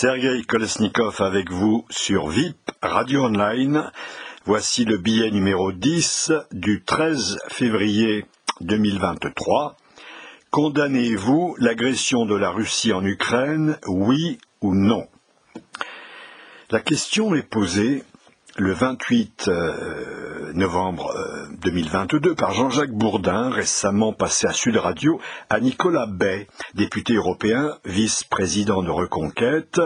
Sergei Kolesnikov avec vous sur VIP Radio Online. Voici le billet numéro 10 du 13 février 2023. Condamnez-vous l'agression de la Russie en Ukraine, oui ou non? La question est posée le 28 euh, novembre 2022 euh, par Jean-Jacques Bourdin, récemment passé à Sud Radio, à Nicolas Bay, député européen, vice-président de Reconquête.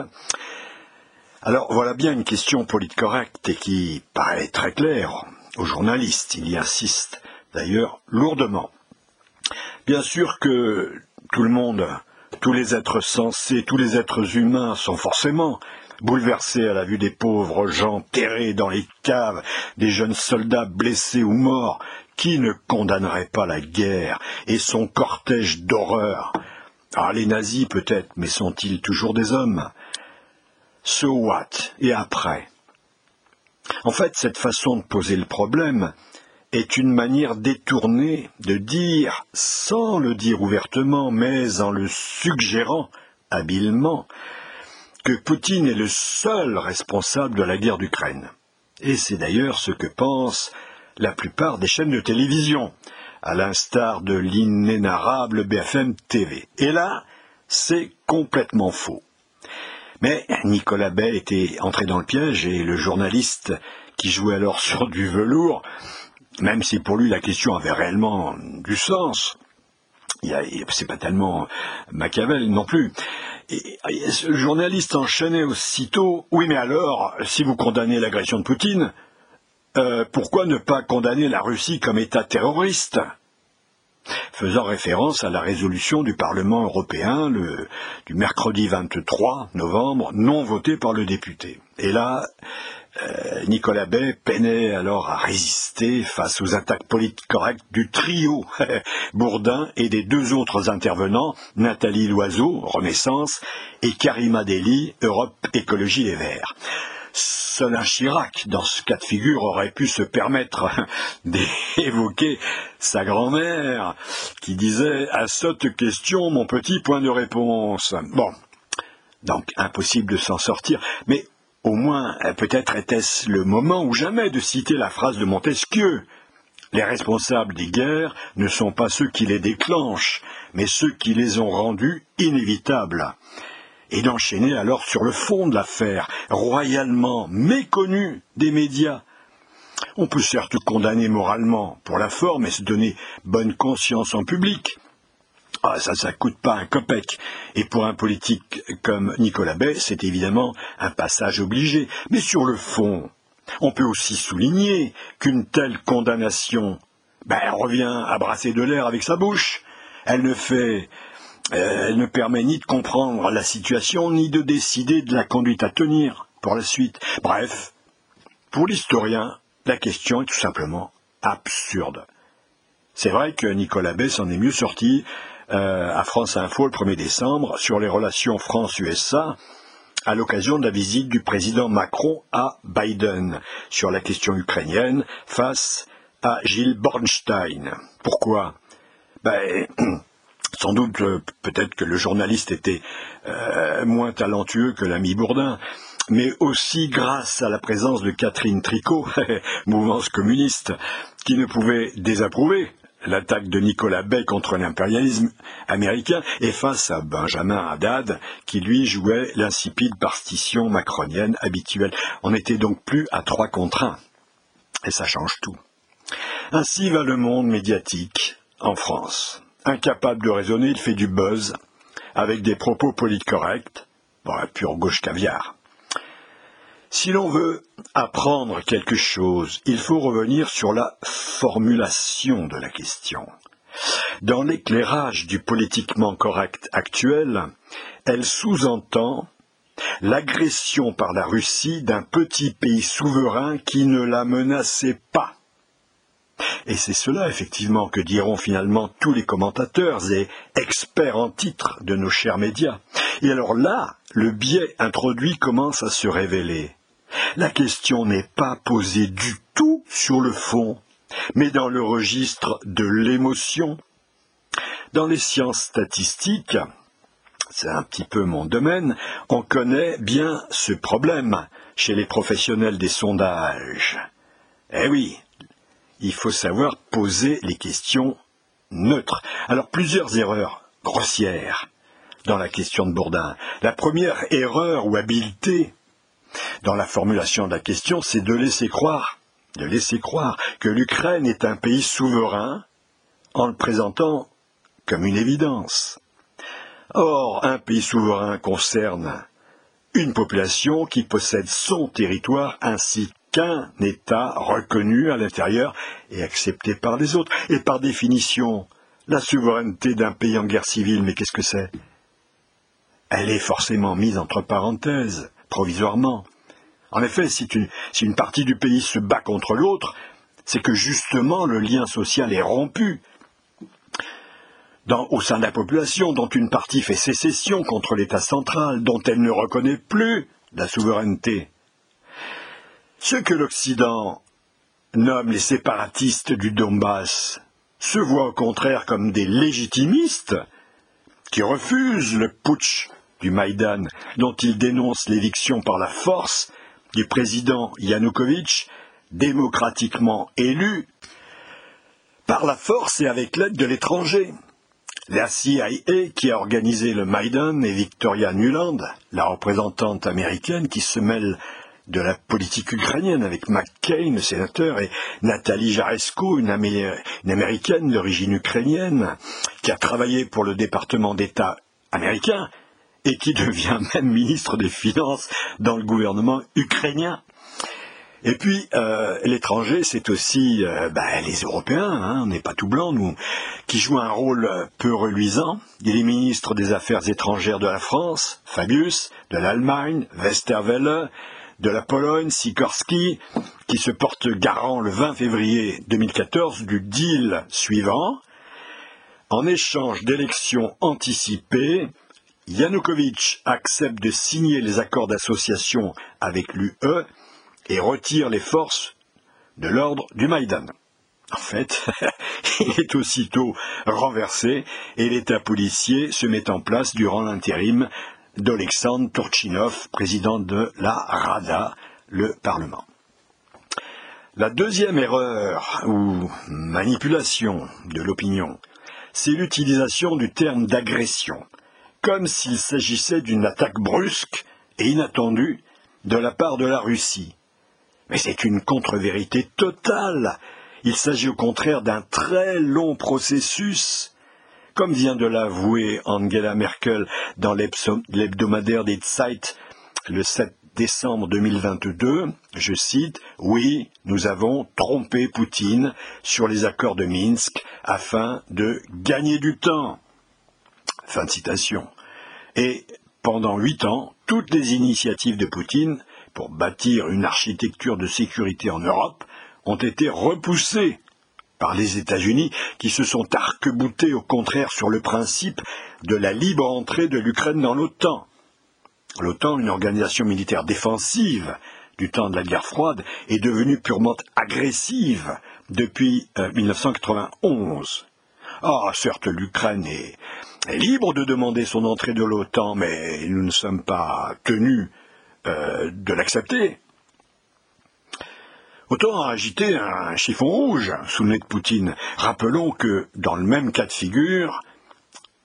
Alors voilà bien une question correcte et qui paraît très claire aux journalistes. Il y insiste d'ailleurs lourdement. Bien sûr que tout le monde, tous les êtres sensés, tous les êtres humains sont forcément bouleversés à la vue des pauvres gens terrés dans les caves, des jeunes soldats blessés ou morts, qui ne condamnerait pas la guerre et son cortège d'horreur. Ah, les nazis peut-être, mais sont-ils toujours des hommes? So what? Et après? En fait, cette façon de poser le problème est une manière détournée de dire, sans le dire ouvertement, mais en le suggérant habilement, que Poutine est le seul responsable de la guerre d'Ukraine. Et c'est d'ailleurs ce que pensent la plupart des chaînes de télévision, à l'instar de l'inénarrable BFM TV. Et là, c'est complètement faux. Mais Nicolas Bay était entré dans le piège et le journaliste qui jouait alors sur du velours, même si pour lui la question avait réellement du sens, c'est pas tellement Machiavel non plus. Et, le journaliste enchaînait aussitôt Oui, mais alors, si vous condamnez l'agression de Poutine, euh, pourquoi ne pas condamner la Russie comme État terroriste? Faisant référence à la résolution du Parlement européen du mercredi 23 novembre, non votée par le député. Et là, euh, Nicolas Bay peinait alors à résister face aux attaques politiques correctes du trio Bourdin et des deux autres intervenants, Nathalie Loiseau, Renaissance, et Karima Deli, Europe Écologie Les Verts. Seul un Chirac, dans ce cas de figure, aurait pu se permettre d'évoquer sa grand-mère, qui disait À cette question, mon petit point de réponse. Bon, donc impossible de s'en sortir, mais au moins, euh, peut-être était-ce le moment ou jamais de citer la phrase de Montesquieu. Les responsables des guerres ne sont pas ceux qui les déclenchent, mais ceux qui les ont rendues inévitables. Et d'enchaîner alors sur le fond de l'affaire, royalement méconnu des médias. On peut certes condamner moralement pour la forme et se donner bonne conscience en public, ah, ça, ça coûte pas un copec. Et pour un politique comme Nicolas Bay, c'est évidemment un passage obligé. Mais sur le fond, on peut aussi souligner qu'une telle condamnation, ben, elle revient à brasser de l'air avec sa bouche. Elle ne fait, euh, elle ne permet ni de comprendre la situation, ni de décider de la conduite à tenir pour la suite. Bref, pour l'historien, la question est tout simplement absurde. C'est vrai que Nicolas Bay s'en est mieux sorti euh, à France Info le 1er décembre sur les relations France-USA à l'occasion de la visite du président Macron à Biden sur la question ukrainienne face à Gilles Bornstein. Pourquoi? Ben, Sans doute, euh, peut-être que le journaliste était euh, moins talentueux que l'ami Bourdin, mais aussi grâce à la présence de Catherine Tricot, mouvance communiste, qui ne pouvait désapprouver l'attaque de Nicolas Bay contre l'impérialisme américain et face à Benjamin Haddad qui lui jouait l'insipide partition macronienne habituelle. On n'était donc plus à trois contre un. Et ça change tout. Ainsi va le monde médiatique en France. Incapable de raisonner, il fait du buzz avec des propos politcorrects. Bon, pure gauche caviar. Si l'on veut apprendre quelque chose, il faut revenir sur la formulation de la question. Dans l'éclairage du politiquement correct actuel, elle sous-entend l'agression par la Russie d'un petit pays souverain qui ne la menaçait pas. Et c'est cela, effectivement, que diront finalement tous les commentateurs et experts en titre de nos chers médias. Et alors là, le biais introduit commence à se révéler. La question n'est pas posée du tout sur le fond, mais dans le registre de l'émotion. Dans les sciences statistiques, c'est un petit peu mon domaine, on connaît bien ce problème chez les professionnels des sondages. Eh oui, il faut savoir poser les questions neutres. Alors plusieurs erreurs grossières dans la question de Bourdin. La première erreur ou habileté dans la formulation de la question, c'est de laisser croire, de laisser croire que l'Ukraine est un pays souverain en le présentant comme une évidence. Or, un pays souverain concerne une population qui possède son territoire ainsi qu'un État reconnu à l'intérieur et accepté par les autres. Et par définition, la souveraineté d'un pays en guerre civile, mais qu'est-ce que c'est? Elle est forcément mise entre parenthèses, provisoirement. En effet, si une, partie du pays se bat contre l'autre, c'est que justement le lien social est rompu au sein de la population, dont une partie fait sécession contre l'État central, dont elle ne reconnaît plus la souveraineté. Ceux que l'Occident nomme les séparatistes du Donbass se voient au contraire comme des légitimistes qui refusent le putsch du Maïdan, dont ils dénoncent l'éviction par la force du président Yanukovych, démocratiquement élu par la force et avec l'aide de l'étranger. La CIA qui a organisé le Maïdan et Victoria Nuland, la représentante américaine qui se mêle de la politique ukrainienne avec McCain, le sénateur, et Nathalie Jaresko, une, une américaine d'origine ukrainienne, qui a travaillé pour le département d'État américain et qui devient même ministre des Finances dans le gouvernement ukrainien. Et puis, euh, l'étranger, c'est aussi euh, bah, les Européens, hein, on n'est pas tout blanc, nous, qui jouent un rôle peu reluisant. Il est ministre des Affaires étrangères de la France, Fabius, de l'Allemagne, Westerwelle, de la Pologne, Sikorski, qui se porte garant le 20 février 2014 du deal suivant. En échange d'élections anticipées, Yanukovych accepte de signer les accords d'association avec l'UE et retire les forces de l'ordre du Maïdan. En fait, il est aussitôt renversé et l'État policier se met en place durant l'intérim d'Alexandre Turchinov, président de la Rada, le Parlement. La deuxième erreur ou manipulation de l'opinion, c'est l'utilisation du terme d'agression, comme s'il s'agissait d'une attaque brusque et inattendue de la part de la Russie, mais c'est une contre-vérité totale. Il s'agit au contraire d'un très long processus. Comme vient de l'avouer Angela Merkel dans l'hebdomadaire des Zeit le 7 décembre 2022, je cite, Oui, nous avons trompé Poutine sur les accords de Minsk afin de gagner du temps. Fin de citation. Et pendant huit ans, toutes les initiatives de Poutine pour bâtir une architecture de sécurité en Europe ont été repoussés par les États-Unis qui se sont arc-boutés au contraire sur le principe de la libre entrée de l'Ukraine dans l'OTAN. L'OTAN, une organisation militaire défensive du temps de la guerre froide, est devenue purement agressive depuis 1991. Euh, ah, certes, l'Ukraine est, est, libre de demander son entrée de l'OTAN, mais nous ne sommes pas tenus euh, de l'accepter. Autant agiter un chiffon rouge sous le nez de Poutine. Rappelons que, dans le même cas de figure,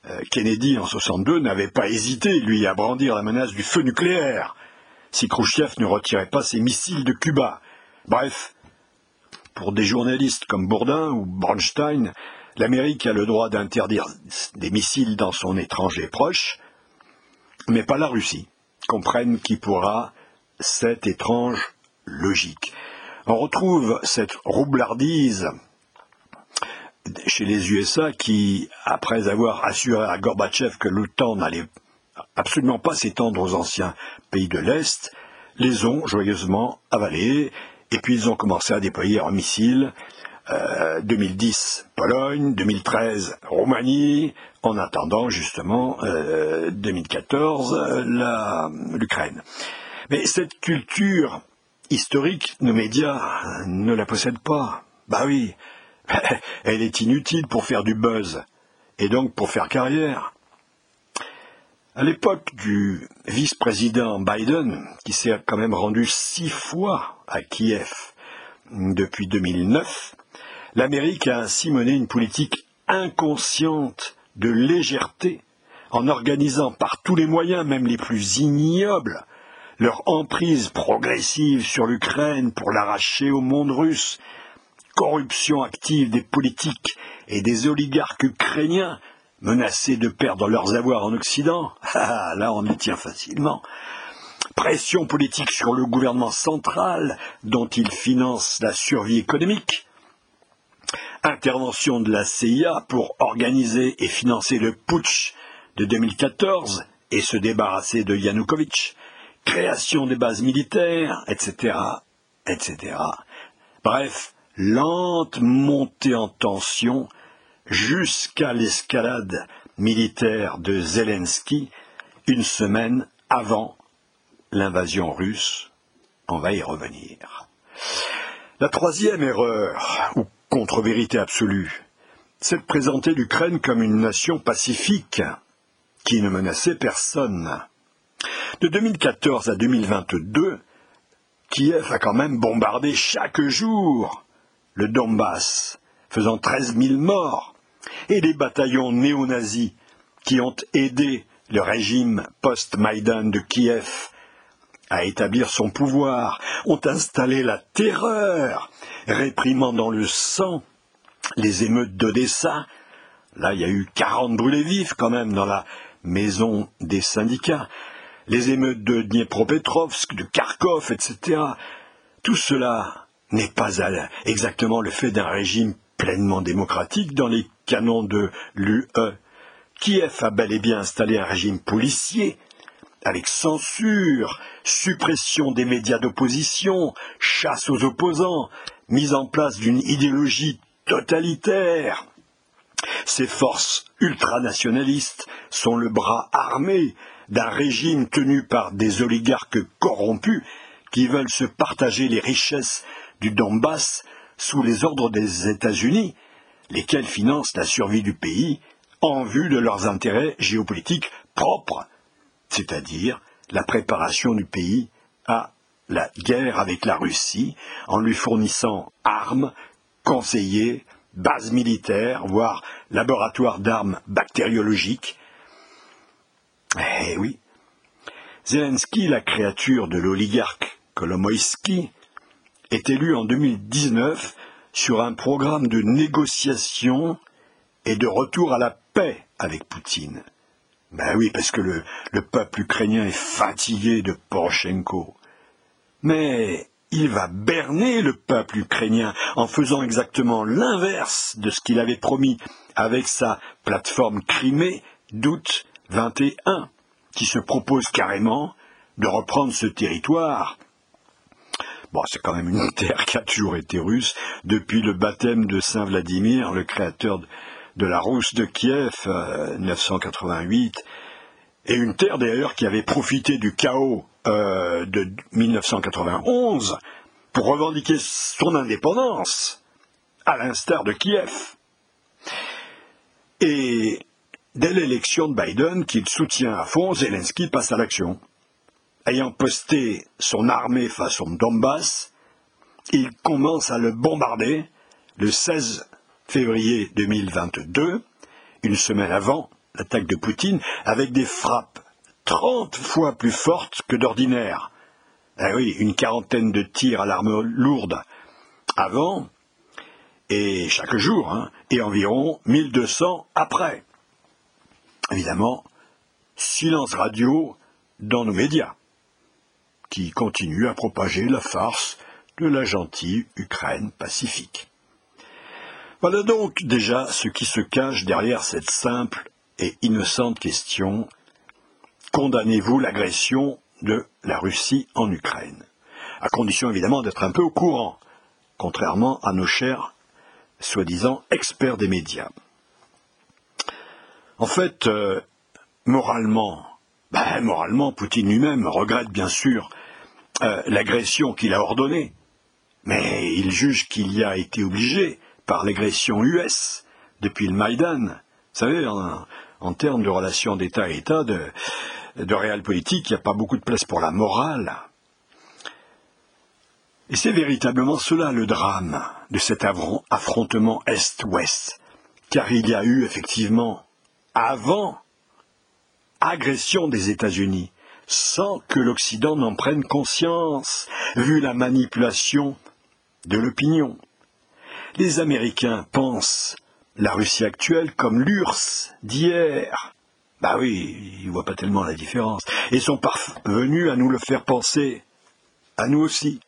euh, Kennedy, en 62, n'avait pas hésité, lui, à brandir la menace du feu nucléaire, si Khrouchtchev ne retirait pas ses missiles de Cuba. Bref, pour des journalistes comme Bourdin ou Bronstein, l'Amérique a le droit d'interdire des missiles dans son étranger proche, mais pas la Russie comprennent qui pourra cette étrange logique. On retrouve cette roublardise chez les USA qui, après avoir assuré à Gorbatchev que l'OTAN n'allait absolument pas s'étendre aux anciens pays de l'Est, les ont joyeusement avalés et puis ils ont commencé à déployer leurs missiles 2010 euh, Pologne, 2013 Roumanie, en attendant justement 2014 euh, l'Ukraine. Mais cette culture historique, nos médias ne la possèdent pas. Bah oui, elle est inutile pour faire du buzz et donc pour faire carrière. À l'époque du vice-président Biden, qui s'est quand même rendu six fois à Kiev depuis 2009, l'Amérique a ainsi mené une politique inconsciente de légèreté en organisant par tous les moyens, même les plus ignobles, leur emprise progressive sur l'Ukraine pour l'arracher au monde russe, corruption active des politiques et des oligarques ukrainiens menacés de perdre leurs avoirs en Occident, ah, là on y tient facilement, pression politique sur le gouvernement central dont il finance la survie économique, intervention de la CIA pour organiser et financer le putsch de 2014 et se débarrasser de Yanukovych, création des bases militaires, etc., etc. Bref, lente montée en tension jusqu'à l'escalade militaire de Zelensky une semaine avant l'invasion russe. On va y revenir. La troisième erreur, ou contre-vérité absolue, c'est de présenter l'Ukraine comme une nation pacifique qui ne menaçait personne. De 2014 à 2022, Kiev a quand même bombardé chaque jour le Donbass, faisant 13 000 morts, et les bataillons néo-nazis qui ont aidé le régime post-Maïdan de Kiev à établir son pouvoir, ont installé la terreur, réprimant dans le sang les émeutes d'Odessa. Là, il y a eu 40 brûlés vifs quand même dans la maison des syndicats. Les émeutes de Dniepropetrovsk, de Kharkov, etc. Tout cela n'est pas exactement le fait d'un régime pleinement démocratique dans les canons de l'UE. Kiev a bel et bien installé un régime policier, avec censure, suppression des médias d'opposition, chasse aux opposants, mise en place d'une idéologie totalitaire. Ces forces ultranationalistes sont le bras armé d'un régime tenu par des oligarques corrompus qui veulent se partager les richesses du Donbass sous les ordres des États-Unis, lesquels financent la survie du pays en vue de leurs intérêts géopolitiques propres, c'est-à-dire la préparation du pays à la guerre avec la Russie en lui fournissant armes, conseillers, bases militaires, voire laboratoires d'armes bactériologiques. Eh oui. Zelensky, la créature de l'oligarque Kolomoïski, est élu en 2019 sur un programme de négociation et de retour à la paix avec Poutine. Ben oui, parce que le, le peuple ukrainien est fatigué de Poroshenko. Mais il va berner le peuple ukrainien en faisant exactement l'inverse de ce qu'il avait promis avec sa plateforme Crimée d'août 21, qui se propose carrément de reprendre ce territoire Bon, c'est quand même une terre qui a toujours été russe depuis le baptême de Saint Vladimir, le créateur de la Rousse de Kiev, 988, euh, et une terre d'ailleurs qui avait profité du chaos euh, de 1991 pour revendiquer son indépendance, à l'instar de Kiev. Et dès l'élection de Biden, qu'il soutient à fond, Zelensky passe à l'action ayant posté son armée face au Donbass, il commence à le bombarder le 16 février 2022, une semaine avant l'attaque de Poutine, avec des frappes 30 fois plus fortes que d'ordinaire. Eh oui, une quarantaine de tirs à l'arme lourde avant, et chaque jour, hein, et environ 1200 après. Évidemment, silence radio dans nos médias qui continue à propager la farce de la gentille Ukraine pacifique. Voilà donc déjà ce qui se cache derrière cette simple et innocente question Condamnez-vous l'agression de la Russie en Ukraine À condition évidemment d'être un peu au courant, contrairement à nos chers soi-disant experts des médias. En fait, euh, moralement, ben, moralement, Poutine lui-même regrette bien sûr euh, l'agression qu'il a ordonnée, mais il juge qu'il y a été obligé par l'agression US depuis le Maïdan. Vous savez, en termes de relations d'État à État, de, de réel politique, il n'y a pas beaucoup de place pour la morale. Et c'est véritablement cela le drame de cet affrontement Est-Ouest, car il y a eu effectivement, avant, agression des États-Unis, sans que l'Occident n'en prenne conscience, vu la manipulation de l'opinion. Les Américains pensent la Russie actuelle comme l'URSS d'hier. Bah oui, ils voient pas tellement la différence. Et sont parvenus à nous le faire penser, à nous aussi.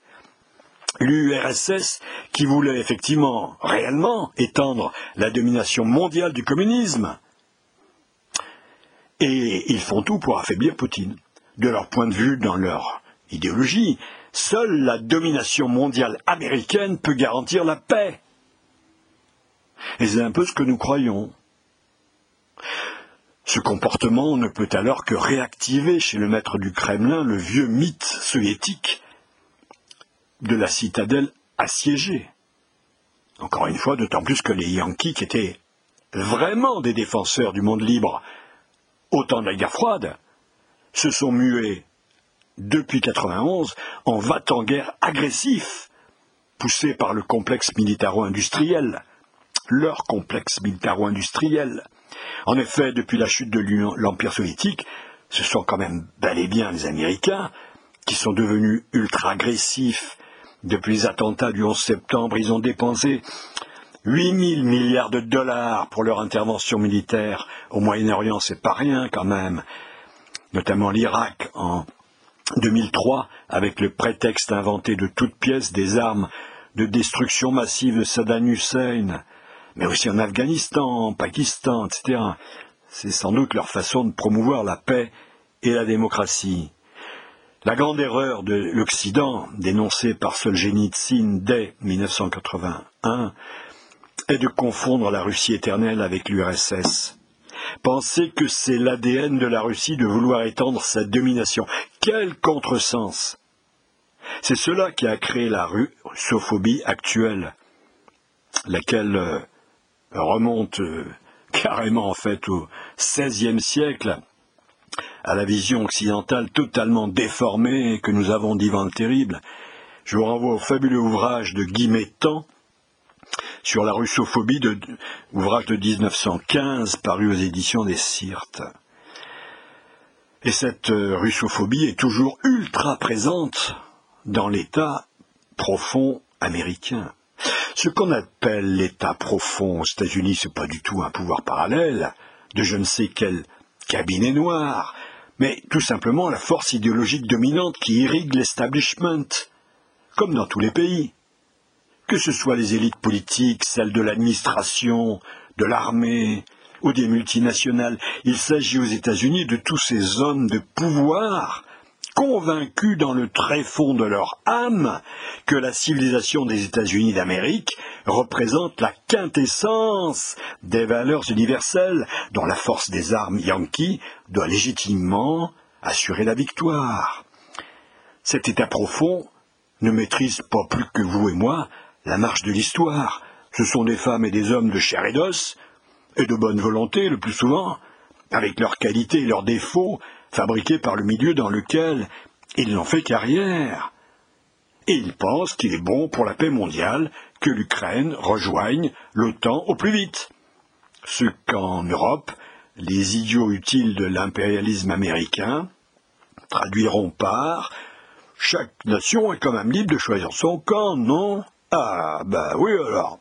L'URSS, qui voulait effectivement, réellement, étendre la domination mondiale du communisme. Et ils font tout pour affaiblir Poutine. De leur point de vue, dans leur idéologie, seule la domination mondiale américaine peut garantir la paix. Et c'est un peu ce que nous croyons. Ce comportement ne peut alors que réactiver chez le maître du Kremlin le vieux mythe soviétique de la citadelle assiégée. Encore une fois, d'autant plus que les Yankees, qui étaient vraiment des défenseurs du monde libre au temps de la guerre froide, se sont mués depuis 91 en va-t-en-guerre agressif, poussé par le complexe militaro-industriel, leur complexe militaro-industriel. En effet, depuis la chute de l'Empire soviétique, ce sont quand même bel et bien les Américains qui sont devenus ultra-agressifs. Depuis les attentats du 11 septembre, ils ont dépensé 8 000 milliards de dollars pour leur intervention militaire au Moyen-Orient, c'est pas rien quand même. Notamment l'Irak en 2003, avec le prétexte inventé de toutes pièces des armes de destruction massive de Saddam Hussein, mais aussi en Afghanistan, en Pakistan, etc. C'est sans doute leur façon de promouvoir la paix et la démocratie. La grande erreur de l'Occident, dénoncée par Solzhenitsyn dès 1981, est de confondre la Russie éternelle avec l'URSS. Penser que c'est l'ADN de la Russie de vouloir étendre sa domination. Quel contresens C'est cela qui a créé la russophobie actuelle, laquelle euh, remonte euh, carrément en fait au XVIe siècle, à la vision occidentale totalement déformée que nous avons d'Ivan le Terrible. Je vous renvoie au fabuleux ouvrage de Guy Métan sur la russophobie, de, ouvrage de 1915 paru aux éditions des Sirtes. Et cette euh, russophobie est toujours ultra présente dans l'État profond américain. Ce qu'on appelle l'État profond aux États-Unis, c'est pas du tout un pouvoir parallèle de je ne sais quel cabinet noir, mais tout simplement la force idéologique dominante qui irrigue l'establishment, comme dans tous les pays. Que ce soit les élites politiques, celles de l'administration, de l'armée ou des multinationales, il s'agit aux États-Unis de tous ces hommes de pouvoir convaincus dans le tréfonds de leur âme que la civilisation des États-Unis d'Amérique représente la quintessence des valeurs universelles dont la force des armes yankees doit légitimement assurer la victoire. Cet état profond ne maîtrise pas plus que vous et moi la marche de l'histoire. Ce sont des femmes et des hommes de chair et d'os, et de bonne volonté le plus souvent, avec leurs qualités et leurs défauts, fabriqués par le milieu dans lequel ils n'ont fait carrière. Et ils pensent qu'il est bon pour la paix mondiale que l'Ukraine rejoigne l'OTAN au plus vite. Ce qu'en Europe, les idiots utiles de l'impérialisme américain traduiront par chaque nation est quand même libre de choisir son camp, non? Ah, bah oui alors.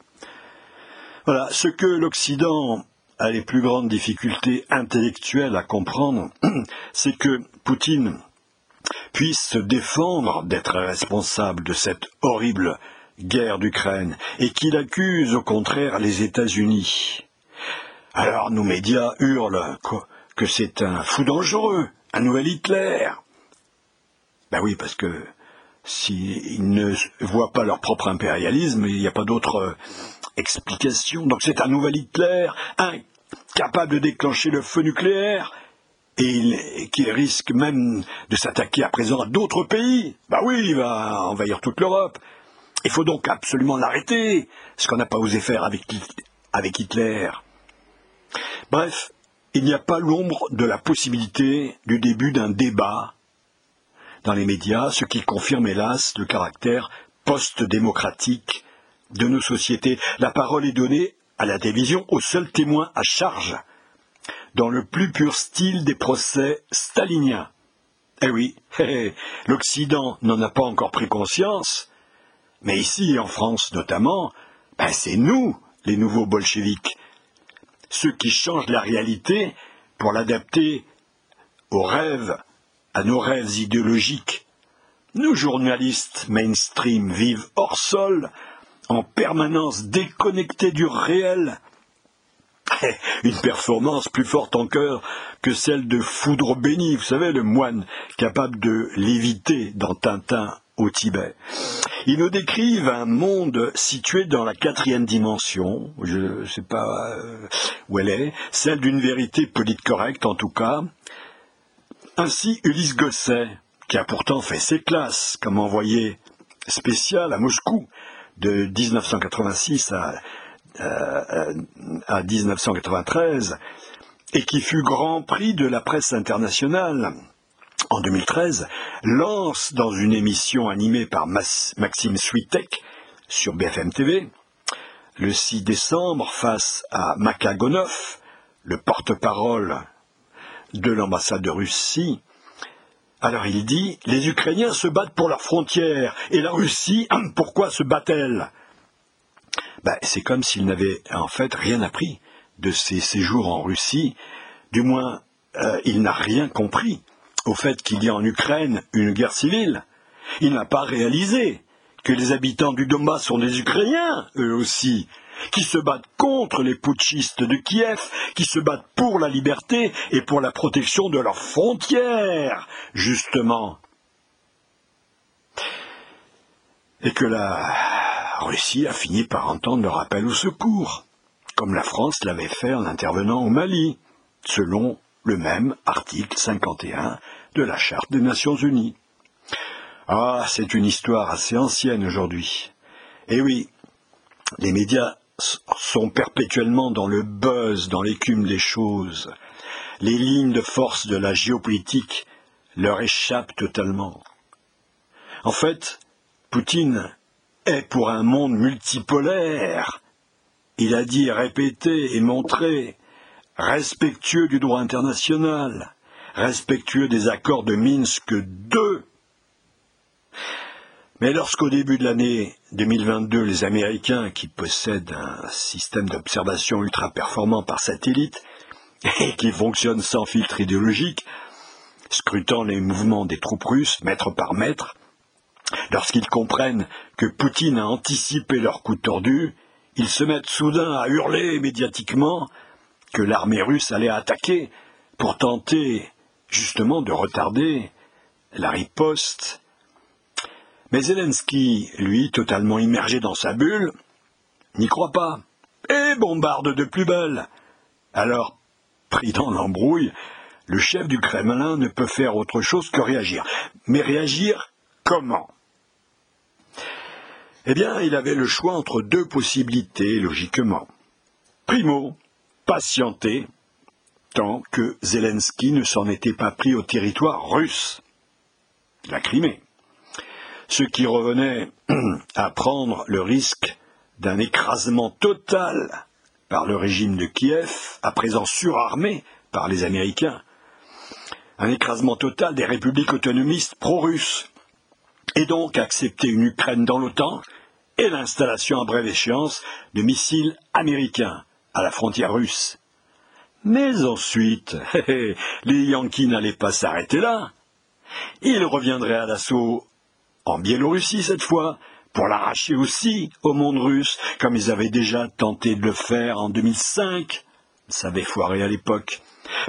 Voilà, ce que l'Occident a les plus grandes difficultés intellectuelles à comprendre, c'est que Poutine puisse se défendre d'être responsable de cette horrible guerre d'Ukraine et qu'il accuse au contraire les États-Unis. Alors nos médias hurlent que c'est un fou dangereux, un nouvel Hitler. Ben oui, parce que s'ils ne voient pas leur propre impérialisme, il n'y a pas d'autre euh, explication. Donc c'est un nouvel Hitler, incapable de déclencher le feu nucléaire, et qui risque même de s'attaquer à présent à d'autres pays. Bah oui, il va envahir toute l'Europe. Il faut donc absolument l'arrêter, ce qu'on n'a pas osé faire avec Hitler. Bref, il n'y a pas l'ombre de la possibilité du début d'un débat dans les médias, ce qui confirme hélas le caractère post-démocratique de nos sociétés. La parole est donnée à la télévision au seul témoin à charge, dans le plus pur style des procès staliniens. Eh oui, l'Occident n'en a pas encore pris conscience, mais ici, en France notamment, ben c'est nous, les nouveaux bolcheviques, ceux qui changent la réalité pour l'adapter aux rêves, à nos rêves idéologiques. Nos journalistes mainstream vivent hors sol, en permanence déconnectés du réel. Une performance plus forte encore que celle de Foudre béni, vous savez, le moine capable de léviter dans Tintin au Tibet. Ils nous décrivent un monde situé dans la quatrième dimension, je ne sais pas euh, où elle est, celle d'une vérité politique correcte en tout cas. Ainsi, Ulysse Gosset, qui a pourtant fait ses classes comme envoyé spécial à Moscou de 1986 à, euh, à 1993, et qui fut grand prix de la presse internationale en 2013, lance dans une émission animée par Maxime Switek sur BFM TV, le 6 décembre, face à Makagonov, le porte-parole de l'ambassade de Russie, alors il dit Les Ukrainiens se battent pour leurs frontières, et la Russie, pourquoi se bat-elle? Ben, C'est comme s'il n'avait en fait rien appris de ses séjours en Russie, du moins euh, il n'a rien compris au fait qu'il y a en Ukraine une guerre civile. Il n'a pas réalisé que les habitants du Donbass sont des Ukrainiens, eux aussi, qui se battent contre les putschistes de Kiev, qui se battent pour la liberté et pour la protection de leurs frontières, justement. Et que la Russie a fini par entendre le rappel au secours, comme la France l'avait fait en intervenant au Mali, selon le même article 51 de la Charte des Nations Unies. Ah, c'est une histoire assez ancienne aujourd'hui. Eh oui, les médias sont perpétuellement dans le buzz, dans l'écume des choses. Les lignes de force de la géopolitique leur échappent totalement. En fait, Poutine est pour un monde multipolaire. Il a dit, répété et montré respectueux du droit international, respectueux des accords de Minsk II. Mais lorsqu'au début de l'année 2022, les Américains, qui possèdent un système d'observation ultra performant par satellite et qui fonctionne sans filtre idéologique, scrutant les mouvements des troupes russes mètre par mètre, lorsqu'ils comprennent que Poutine a anticipé leur coup tordu, ils se mettent soudain à hurler médiatiquement que l'armée russe allait attaquer pour tenter justement de retarder la riposte. Mais Zelensky, lui, totalement immergé dans sa bulle, n'y croit pas et bombarde de plus belle. Alors, pris dans l'embrouille, le chef du Kremlin ne peut faire autre chose que réagir. Mais réagir comment? Eh bien, il avait le choix entre deux possibilités, logiquement. Primo, patienter tant que Zelensky ne s'en était pas pris au territoire russe, la Crimée, ce qui revenait à prendre le risque d'un écrasement total par le régime de Kiev, à présent surarmé par les Américains, un écrasement total des républiques autonomistes pro-russes, et donc accepter une Ukraine dans l'OTAN et l'installation à brève échéance de missiles américains à la frontière russe. Mais ensuite, les Yankees n'allaient pas s'arrêter là. Ils reviendraient à l'assaut en Biélorussie cette fois, pour l'arracher aussi au monde russe, comme ils avaient déjà tenté de le faire en 2005. Ça avait foiré à l'époque.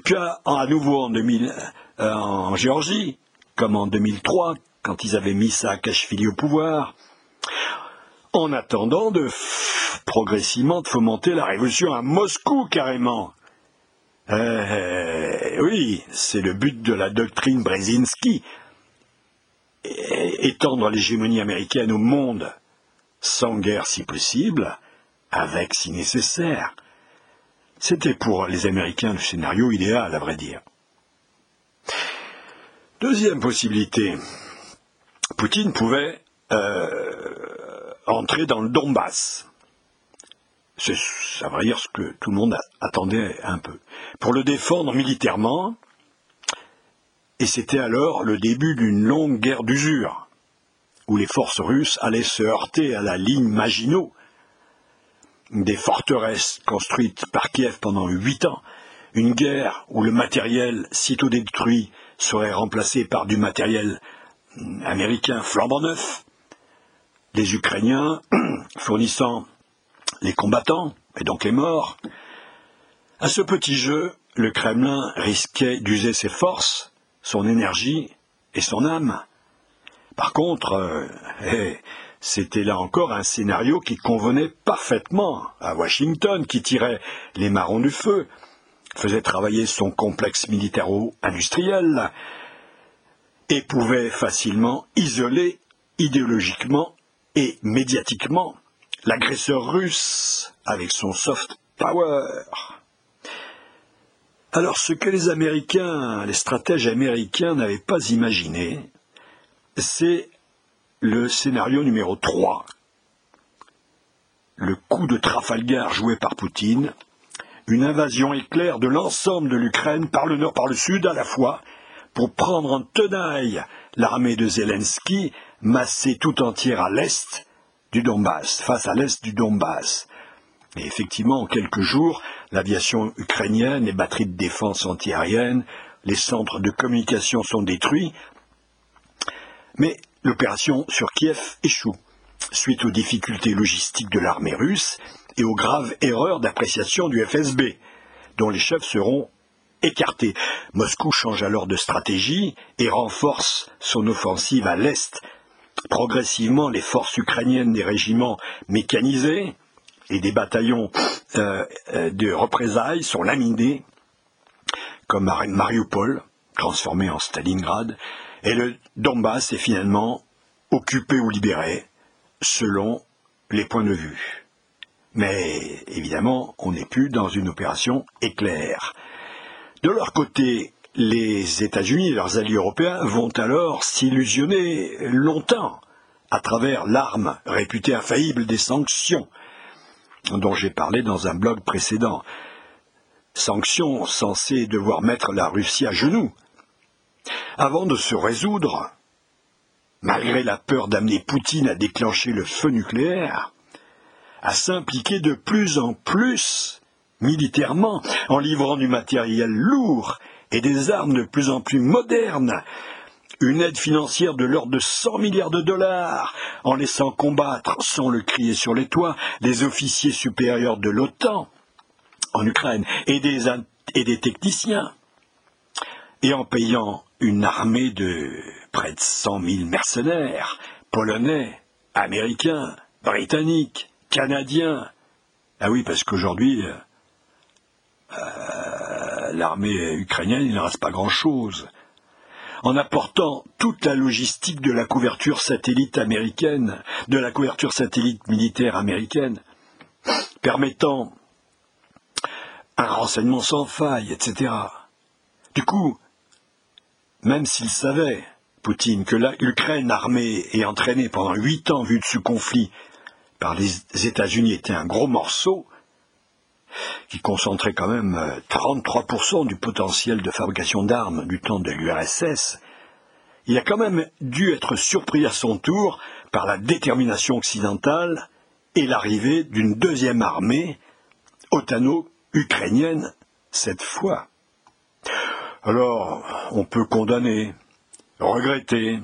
Puis à, nouveau en, euh, en Géorgie, comme en 2003, quand ils avaient mis Saakashvili au pouvoir en attendant de progressivement fomenter la révolution à Moscou carrément. Euh, oui, c'est le but de la doctrine Brzezinski, étendre l'hégémonie américaine au monde, sans guerre si possible, avec si nécessaire. C'était pour les Américains le scénario idéal, à vrai dire. Deuxième possibilité, Poutine pouvait euh, entrer dans le Donbass. C'est, ça va dire ce que tout le monde attendait un peu. Pour le défendre militairement, et c'était alors le début d'une longue guerre d'usure, où les forces russes allaient se heurter à la ligne Maginot, des forteresses construites par Kiev pendant huit ans, une guerre où le matériel sitôt détruit serait remplacé par du matériel américain flambant neuf, les Ukrainiens fournissant les combattants, et donc les morts. À ce petit jeu, le Kremlin risquait d'user ses forces, son énergie et son âme. Par contre, euh, eh, c'était là encore un scénario qui convenait parfaitement à Washington, qui tirait les marrons du feu, faisait travailler son complexe militaro-industriel et pouvait facilement isoler idéologiquement et médiatiquement l'agresseur russe avec son soft power. Alors ce que les Américains, les stratèges américains n'avaient pas imaginé, c'est le scénario numéro 3. Le coup de Trafalgar joué par Poutine, une invasion éclair de l'ensemble de l'Ukraine par le nord, par le sud à la fois, pour prendre en tenaille l'armée de Zelensky, massée tout entière à l'est du Donbass, face à l'est du Donbass. Et effectivement, en quelques jours, l'aviation ukrainienne, les batteries de défense antiaérienne, les centres de communication sont détruits. Mais l'opération sur Kiev échoue, suite aux difficultés logistiques de l'armée russe et aux graves erreurs d'appréciation du FSB, dont les chefs seront écartés. Moscou change alors de stratégie et renforce son offensive à l'est. Progressivement, les forces ukrainiennes des régiments mécanisés et des bataillons euh, euh, de représailles sont laminés, comme Mariupol, transformé en Stalingrad, et le Donbass est finalement occupé ou libéré, selon les points de vue. Mais évidemment, on n'est plus dans une opération éclair. De leur côté, les États-Unis et leurs alliés européens vont alors s'illusionner longtemps à travers l'arme réputée infaillible des sanctions, dont j'ai parlé dans un blog précédent. Sanctions censées devoir mettre la Russie à genoux, avant de se résoudre, malgré la peur d'amener Poutine à déclencher le feu nucléaire, à s'impliquer de plus en plus militairement en livrant du matériel lourd et des armes de plus en plus modernes, une aide financière de l'ordre de 100 milliards de dollars, en laissant combattre, sans le crier sur les toits, les officiers supérieurs de l'OTAN en Ukraine et des, des techniciens, et en payant une armée de près de cent mille mercenaires, polonais, américains, britanniques, canadiens. Ah oui, parce qu'aujourd'hui, euh, l'armée ukrainienne, il ne reste pas grand-chose. En apportant toute la logistique de la couverture satellite américaine, de la couverture satellite militaire américaine, permettant un renseignement sans faille, etc. Du coup, même s'il savait, Poutine, que l'Ukraine armée et entraînée pendant huit ans vue de ce conflit par les États-Unis était un gros morceau, qui concentrait quand même 33% euh, du potentiel de fabrication d'armes du temps de l'URSS, il a quand même dû être surpris à son tour par la détermination occidentale et l'arrivée d'une deuxième armée otano-ukrainienne cette fois. Alors, on peut condamner, regretter,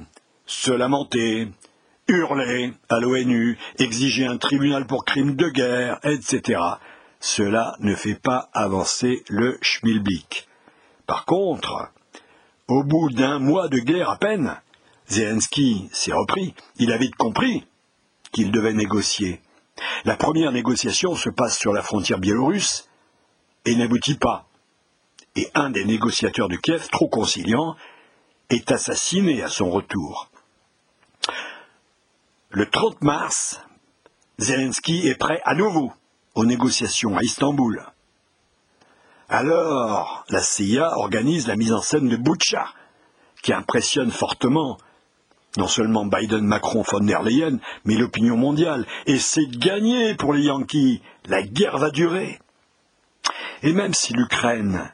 se lamenter, hurler à l'ONU, exiger un tribunal pour crimes de guerre, etc. Cela ne fait pas avancer le schmilblick. Par contre, au bout d'un mois de guerre à peine, Zelensky s'est repris. Il a vite compris qu'il devait négocier. La première négociation se passe sur la frontière biélorusse et n'aboutit pas et un des négociateurs de Kiev, trop conciliant, est assassiné à son retour. Le 30 mars, Zelensky est prêt à nouveau aux négociations à Istanbul. Alors, la CIA organise la mise en scène de Butcha, qui impressionne fortement non seulement Biden, Macron, von der Leyen, mais l'opinion mondiale. Et c'est gagné pour les Yankees. La guerre va durer. Et même si l'Ukraine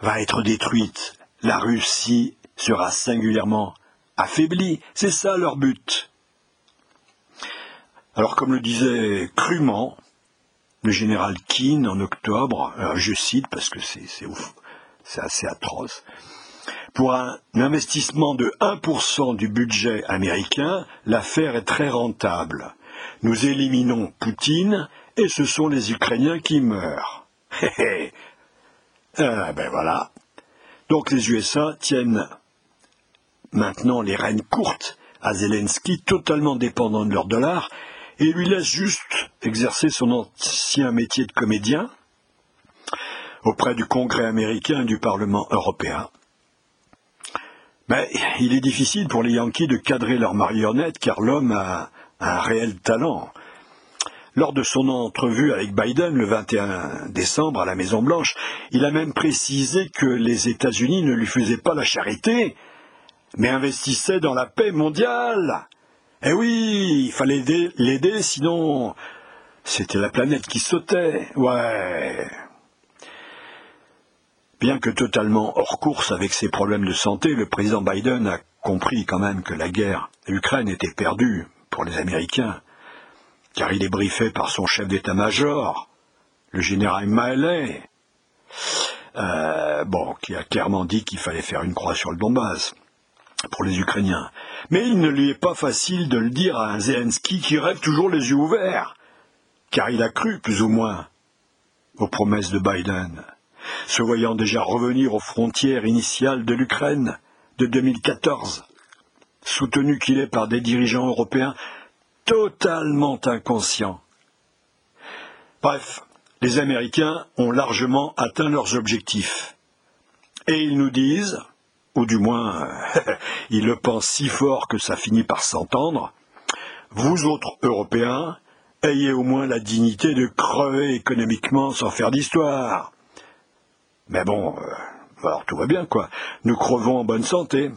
va être détruite, la Russie sera singulièrement affaiblie. C'est ça leur but. Alors comme le disait crûment le général Keane en octobre, euh, je cite parce que c'est c'est assez atroce, pour un investissement de 1% du budget américain, l'affaire est très rentable. Nous éliminons Poutine et ce sont les Ukrainiens qui meurent. ah ben voilà. Donc les USA tiennent maintenant les rênes courtes à Zelensky, totalement dépendant de leur dollar, et lui laissent juste exercer son ancien métier de comédien auprès du Congrès américain et du Parlement européen. Mais il est difficile pour les Yankees de cadrer leur marionnette car l'homme a un réel talent. Lors de son entrevue avec Biden le 21 décembre à la Maison Blanche, il a même précisé que les États-Unis ne lui faisaient pas la charité, mais investissaient dans la paix mondiale. Eh oui, il fallait l'aider, sinon c'était la planète qui sautait. Ouais. Bien que totalement hors course avec ses problèmes de santé, le président Biden a compris quand même que la guerre Ukraine était perdue pour les Américains, car il est briefé par son chef d'état-major, le général Milley, euh, bon, qui a clairement dit qu'il fallait faire une croix sur le Donbass pour les Ukrainiens. Mais il ne lui est pas facile de le dire à Zelensky qui rêve toujours les yeux ouverts, car il a cru, plus ou moins, aux promesses de Biden se voyant déjà revenir aux frontières initiales de l'Ukraine de 2014, soutenu qu'il est par des dirigeants européens totalement inconscients. Bref, les Américains ont largement atteint leurs objectifs. Et ils nous disent, ou du moins ils le pensent si fort que ça finit par s'entendre, vous autres Européens, ayez au moins la dignité de crever économiquement sans faire d'histoire. Mais bon, euh, alors tout va bien, quoi. Nous crevons en bonne santé.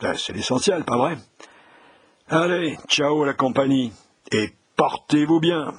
Ben, c'est l'essentiel, pas vrai? Allez, ciao la compagnie, et portez-vous bien